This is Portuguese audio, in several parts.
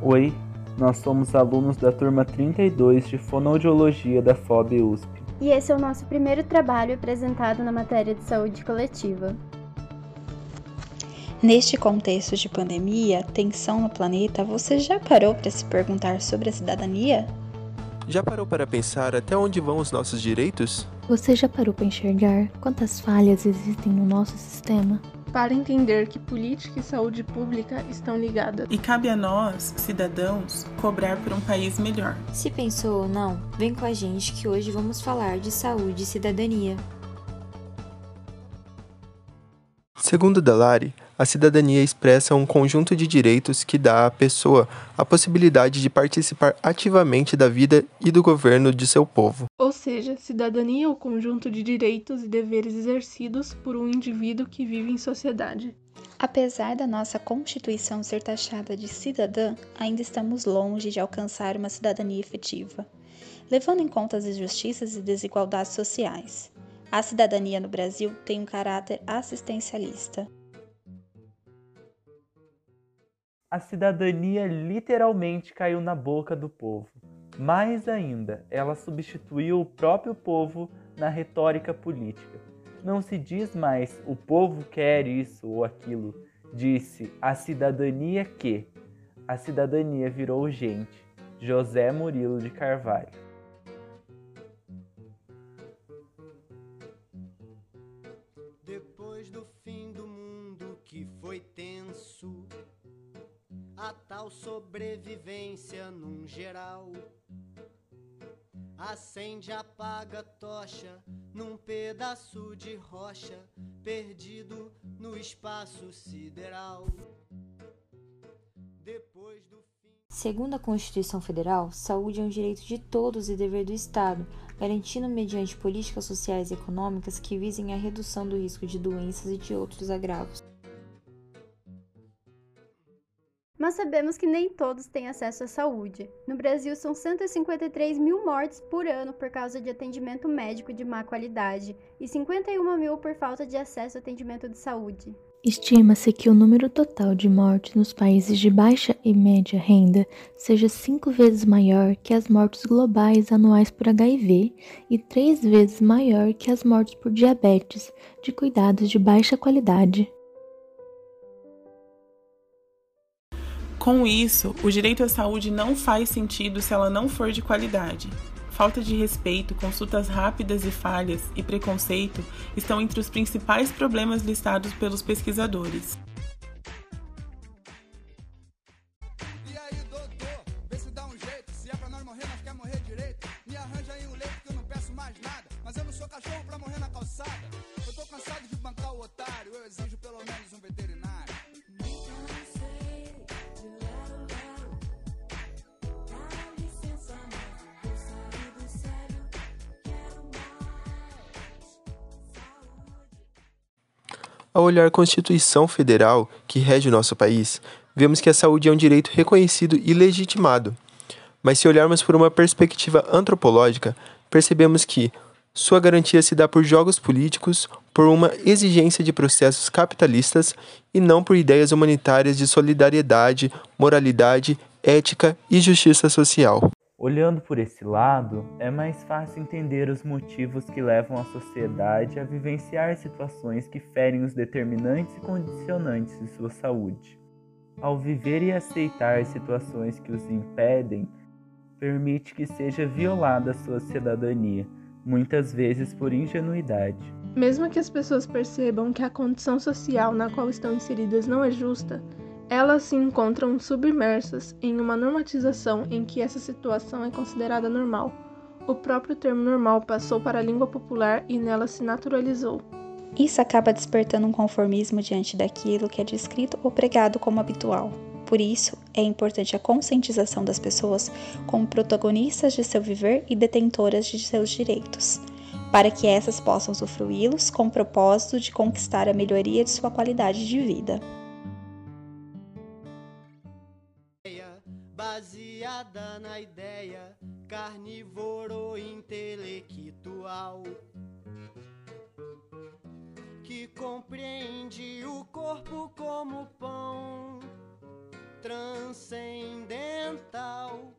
Oi, nós somos alunos da turma 32 de Fonoaudiologia da FOB USP. E esse é o nosso primeiro trabalho apresentado na matéria de saúde coletiva. Neste contexto de pandemia, tensão no planeta, você já parou para se perguntar sobre a cidadania? Já parou para pensar até onde vão os nossos direitos? Você já parou para enxergar quantas falhas existem no nosso sistema? Para entender que política e saúde pública estão ligadas. E cabe a nós, cidadãos, cobrar por um país melhor. Se pensou ou não, vem com a gente que hoje vamos falar de saúde e cidadania. Segundo Dalari, a cidadania expressa um conjunto de direitos que dá à pessoa a possibilidade de participar ativamente da vida e do governo de seu povo. Ou seja, cidadania é o conjunto de direitos e deveres exercidos por um indivíduo que vive em sociedade. Apesar da nossa Constituição ser taxada de cidadã, ainda estamos longe de alcançar uma cidadania efetiva, levando em conta as injustiças e desigualdades sociais. A cidadania no Brasil tem um caráter assistencialista. A cidadania literalmente caiu na boca do povo. Mais ainda, ela substituiu o próprio povo na retórica política. Não se diz mais o povo quer isso ou aquilo, disse a cidadania que. A cidadania virou gente. José Murilo de Carvalho. Depois do tal sobrevivência num geral. Acende, apaga tocha num pedaço de rocha perdido no espaço sideral. Depois do fim. Segundo a Constituição Federal, saúde é um direito de todos e dever do Estado, garantindo mediante políticas sociais e econômicas que visem a redução do risco de doenças e de outros agravos. Mas sabemos que nem todos têm acesso à saúde. No Brasil, são 153 mil mortes por ano por causa de atendimento médico de má qualidade e 51 mil por falta de acesso ao atendimento de saúde. Estima-se que o número total de mortes nos países de baixa e média renda seja cinco vezes maior que as mortes globais anuais por HIV e três vezes maior que as mortes por diabetes de cuidados de baixa qualidade. Com isso, o direito à saúde não faz sentido se ela não for de qualidade. Falta de respeito, consultas rápidas e falhas e preconceito estão entre os principais problemas listados pelos pesquisadores. Ao olhar a Constituição Federal que rege o nosso país, vemos que a saúde é um direito reconhecido e legitimado. Mas se olharmos por uma perspectiva antropológica, percebemos que sua garantia se dá por jogos políticos, por uma exigência de processos capitalistas e não por ideias humanitárias de solidariedade, moralidade, ética e justiça social. Olhando por esse lado, é mais fácil entender os motivos que levam a sociedade a vivenciar situações que ferem os determinantes e condicionantes de sua saúde. Ao viver e aceitar situações que os impedem, permite que seja violada sua cidadania, muitas vezes por ingenuidade. Mesmo que as pessoas percebam que a condição social na qual estão inseridas não é justa, elas se encontram submersas em uma normatização em que essa situação é considerada normal. O próprio termo normal passou para a língua popular e nela se naturalizou. Isso acaba despertando um conformismo diante daquilo que é descrito ou pregado como habitual. Por isso, é importante a conscientização das pessoas como protagonistas de seu viver e detentoras de seus direitos, para que essas possam usufruí-los com o propósito de conquistar a melhoria de sua qualidade de vida. Baseada na ideia carnívoro intelectual que compreende o corpo como pão transcendental.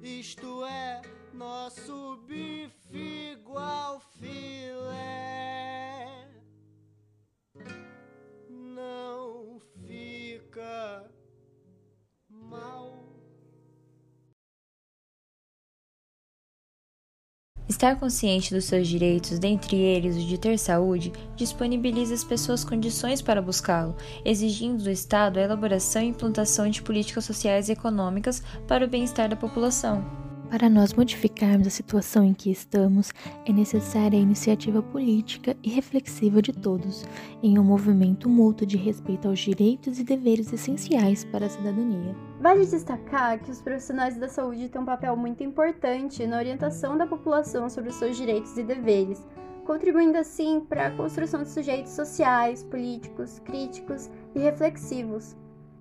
Isto é nosso bife igual filé. Estar consciente dos seus direitos, dentre eles o de ter saúde, disponibiliza às pessoas condições para buscá-lo, exigindo do Estado a elaboração e implantação de políticas sociais e econômicas para o bem-estar da população. Para nós modificarmos a situação em que estamos, é necessária a iniciativa política e reflexiva de todos, em um movimento mútuo de respeito aos direitos e deveres essenciais para a cidadania. Vale destacar que os profissionais da saúde têm um papel muito importante na orientação da população sobre os seus direitos e deveres, contribuindo assim para a construção de sujeitos sociais, políticos, críticos e reflexivos.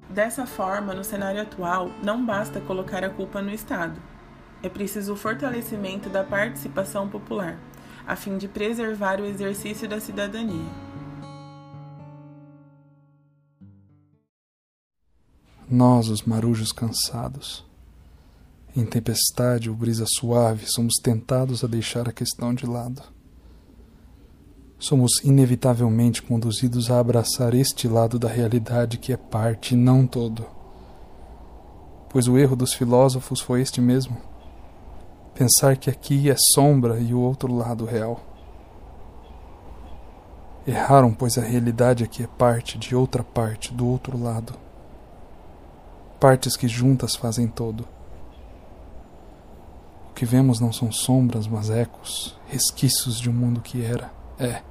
Dessa forma, no cenário atual, não basta colocar a culpa no Estado é preciso o fortalecimento da participação popular, a fim de preservar o exercício da cidadania. Nós, os marujos cansados, em tempestade ou brisa suave, somos tentados a deixar a questão de lado. Somos inevitavelmente conduzidos a abraçar este lado da realidade que é parte e não todo. Pois o erro dos filósofos foi este mesmo Pensar que aqui é sombra e o outro lado real. Erraram, pois a realidade aqui é parte de outra parte, do outro lado. Partes que juntas fazem todo. O que vemos não são sombras, mas ecos, resquícios de um mundo que era, é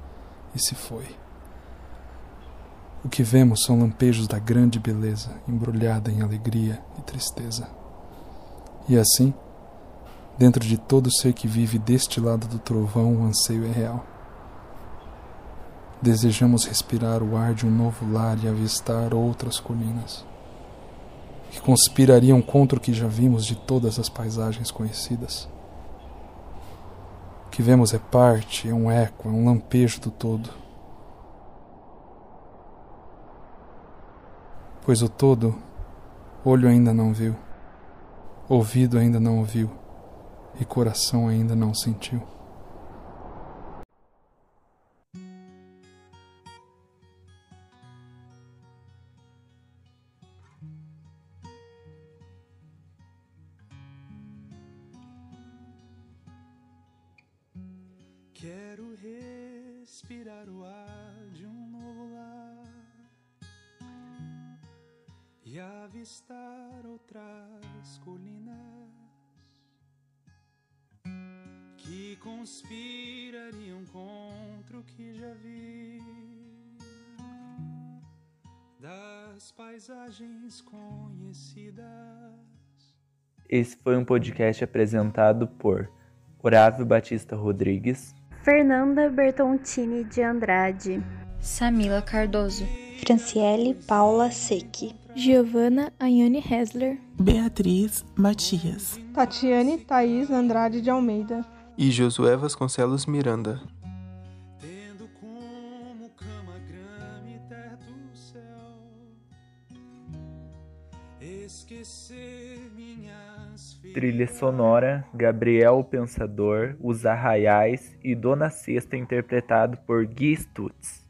e se foi. O que vemos são lampejos da grande beleza, embrulhada em alegria e tristeza. E assim, Dentro de todo ser que vive deste lado do trovão, o anseio é real. Desejamos respirar o ar de um novo lar e avistar outras colinas que conspirariam contra o que já vimos de todas as paisagens conhecidas. O que vemos é parte, é um eco, é um lampejo do todo. Pois o todo, olho ainda não viu, ouvido ainda não ouviu e coração ainda não sentiu. Quero respirar o ar de um novo lar e avistar outras colinas que conspirariam contra o que já vi das paisagens conhecidas. Esse foi um podcast apresentado por Horávio Batista Rodrigues, Fernanda Bertontini de Andrade, Samila Cardoso, Franciele Paula Secchi, Giovanna Ayane Hessler, Beatriz Matias, Tatiane Thaís Andrade de Almeida e Josué Vasconcelos Miranda. Tendo como cama grama e teto céu, esquecer minhas Trilha sonora: Gabriel o Pensador, Os Arraiais e Dona Sexta, interpretado por Gui Stutz.